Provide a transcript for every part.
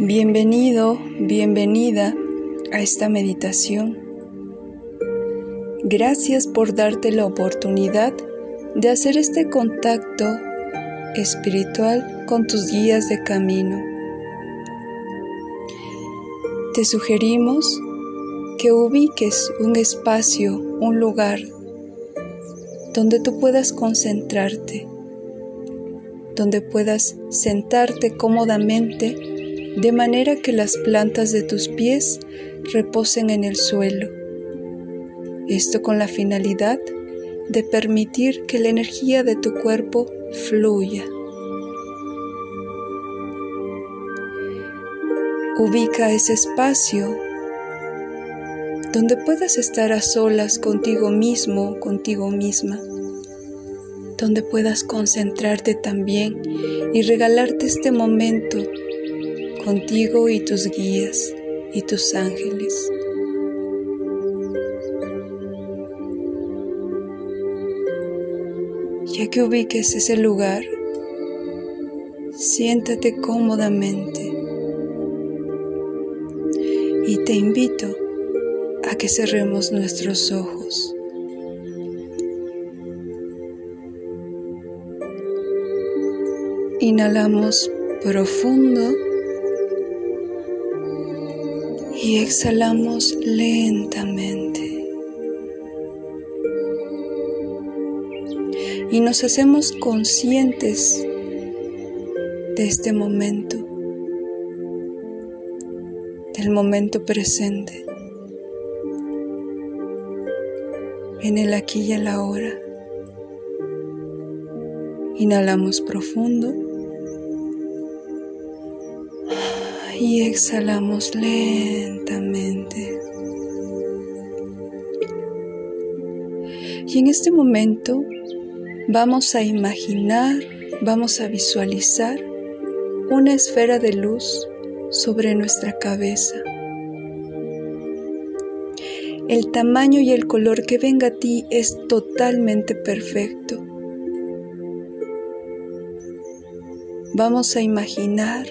Bienvenido, bienvenida a esta meditación. Gracias por darte la oportunidad de hacer este contacto espiritual con tus guías de camino. Te sugerimos que ubiques un espacio, un lugar donde tú puedas concentrarte, donde puedas sentarte cómodamente de manera que las plantas de tus pies reposen en el suelo. Esto con la finalidad de permitir que la energía de tu cuerpo fluya. Ubica ese espacio donde puedas estar a solas contigo mismo, contigo misma, donde puedas concentrarte también y regalarte este momento contigo y tus guías y tus ángeles. Ya que ubiques ese lugar, siéntate cómodamente y te invito a que cerremos nuestros ojos. Inhalamos profundo y exhalamos lentamente. Y nos hacemos conscientes de este momento, del momento presente, en el aquí y el ahora. Inhalamos profundo. Y exhalamos lentamente. Y en este momento vamos a imaginar, vamos a visualizar una esfera de luz sobre nuestra cabeza. El tamaño y el color que venga a ti es totalmente perfecto. Vamos a imaginar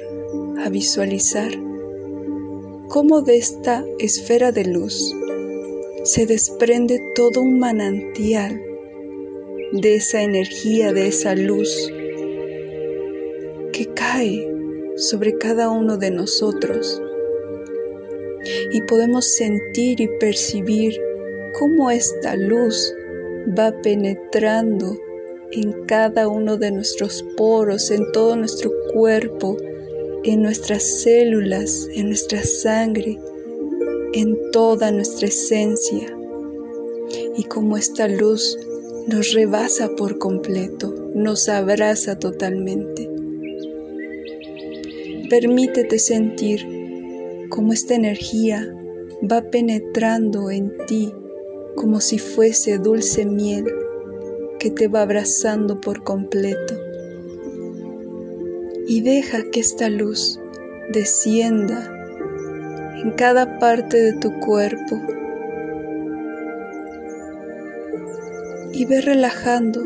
a visualizar cómo de esta esfera de luz se desprende todo un manantial de esa energía, de esa luz que cae sobre cada uno de nosotros. Y podemos sentir y percibir cómo esta luz va penetrando en cada uno de nuestros poros, en todo nuestro cuerpo, en nuestras células, en nuestra sangre, en toda nuestra esencia. Y como esta luz nos rebasa por completo, nos abraza totalmente. Permítete sentir cómo esta energía va penetrando en ti como si fuese dulce miel que te va abrazando por completo y deja que esta luz descienda en cada parte de tu cuerpo. Y ve relajando,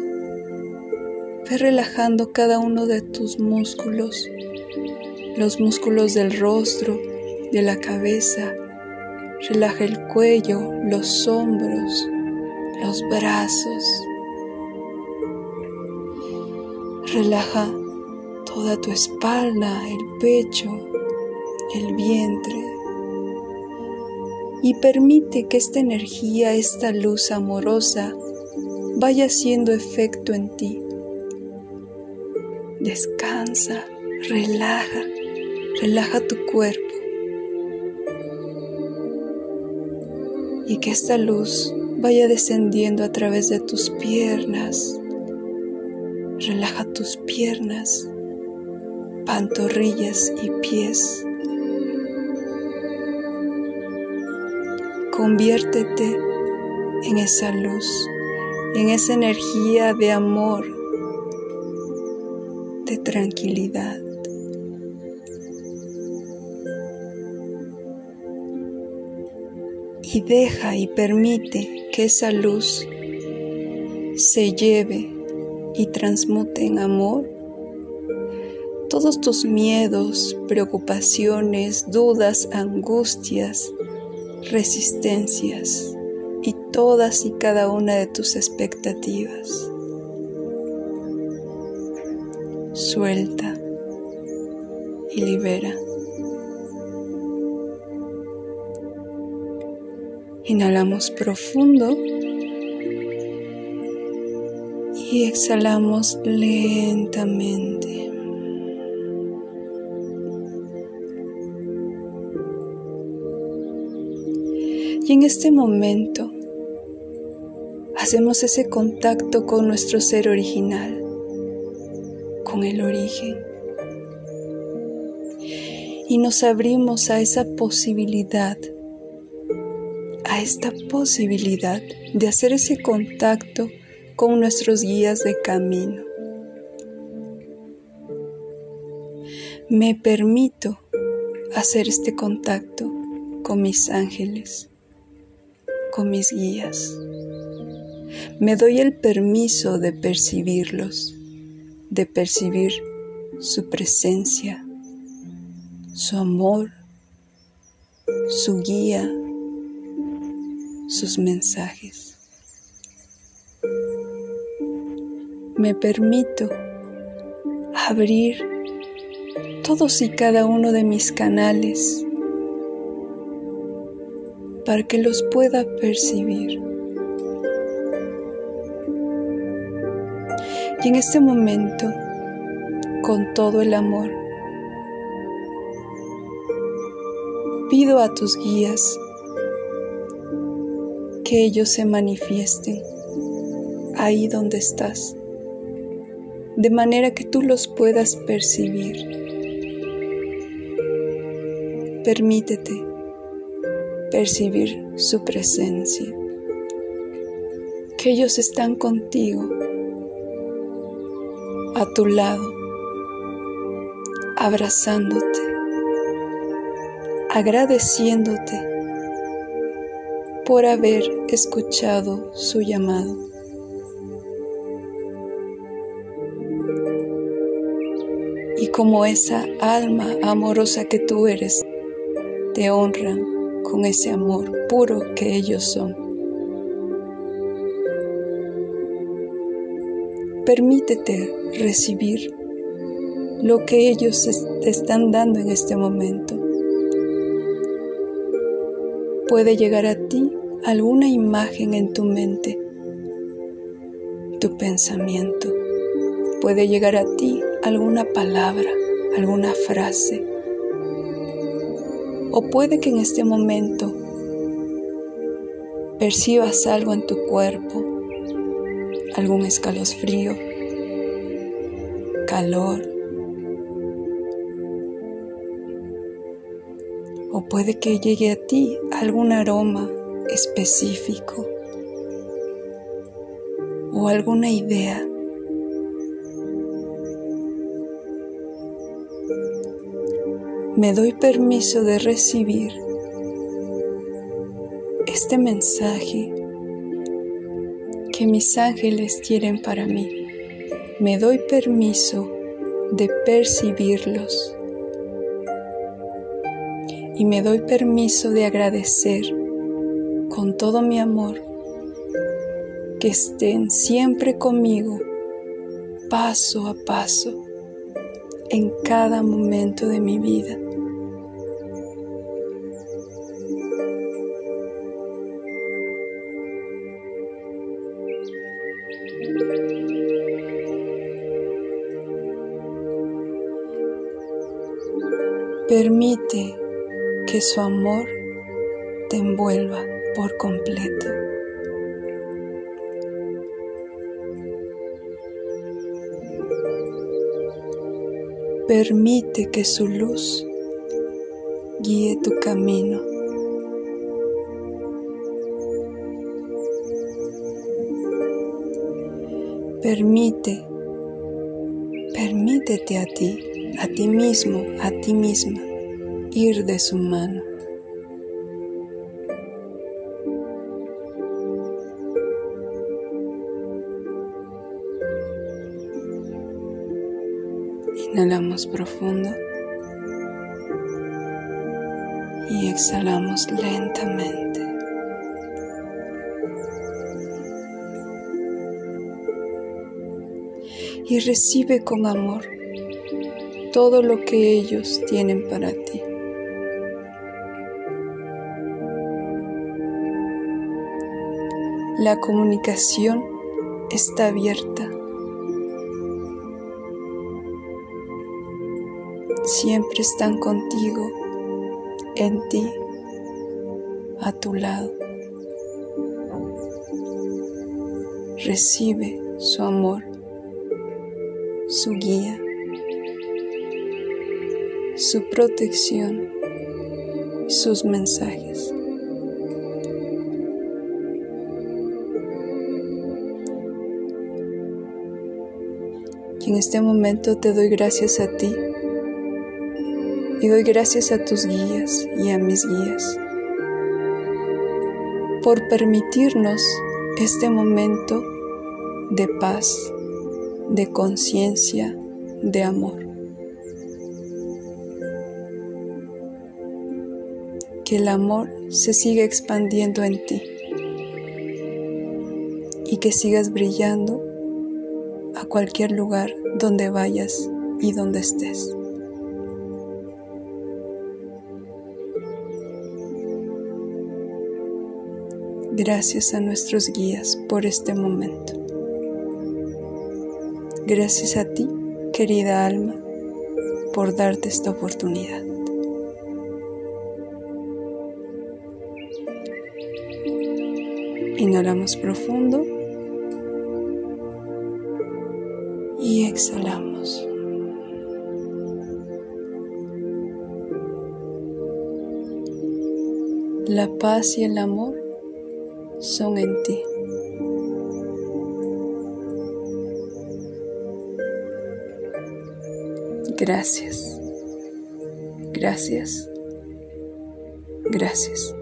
ve relajando cada uno de tus músculos, los músculos del rostro, de la cabeza, relaja el cuello, los hombros, los brazos, relaja toda tu espalda, el pecho, el vientre. Y permite que esta energía, esta luz amorosa, vaya haciendo efecto en ti. Descansa, relaja, relaja tu cuerpo. Y que esta luz vaya descendiendo a través de tus piernas. Relaja tus piernas pantorrillas y pies. Conviértete en esa luz, en esa energía de amor, de tranquilidad. Y deja y permite que esa luz se lleve y transmute en amor todos tus miedos, preocupaciones, dudas, angustias, resistencias y todas y cada una de tus expectativas. Suelta y libera. Inhalamos profundo y exhalamos lentamente. En este momento hacemos ese contacto con nuestro ser original, con el origen. Y nos abrimos a esa posibilidad, a esta posibilidad de hacer ese contacto con nuestros guías de camino. Me permito hacer este contacto con mis ángeles, con mis guías. Me doy el permiso de percibirlos, de percibir su presencia, su amor, su guía, sus mensajes. me permito abrir todos y cada uno de mis canales para que los pueda percibir. Y en este momento, con todo el amor, pido a tus guías que ellos se manifiesten ahí donde estás de manera que tú los puedas percibir. Permítete percibir su presencia, que ellos están contigo, a tu lado, abrazándote, agradeciéndote por haber escuchado su llamado. como esa alma amorosa que tú eres, te honran con ese amor puro que ellos son. Permítete recibir lo que ellos te están dando en este momento. Puede llegar a ti alguna imagen en tu mente, tu pensamiento. Puede llegar a ti alguna palabra, alguna frase. O puede que en este momento percibas algo en tu cuerpo, algún escalofrío, calor. O puede que llegue a ti algún aroma específico o alguna idea me doy permiso de recibir este mensaje que mis ángeles quieren para mí. Me doy permiso de percibirlos y me doy permiso de agradecer con todo mi amor que estén siempre conmigo paso a paso en cada momento de mi vida. Permite que su amor te envuelva por completo. Permite que su luz guíe tu camino. Permite, permítete a ti a ti mismo, a ti misma, ir de su mano. Inhalamos profundo y exhalamos lentamente. Y recibe con amor todo lo que ellos tienen para ti. La comunicación está abierta. Siempre están contigo, en ti, a tu lado. Recibe su amor, su guía su protección, sus mensajes. Y en este momento te doy gracias a ti y doy gracias a tus guías y a mis guías por permitirnos este momento de paz, de conciencia, de amor. Que el amor se siga expandiendo en ti y que sigas brillando a cualquier lugar donde vayas y donde estés. Gracias a nuestros guías por este momento. Gracias a ti, querida alma, por darte esta oportunidad. Inhalamos profundo y exhalamos. La paz y el amor son en ti. Gracias. Gracias. Gracias.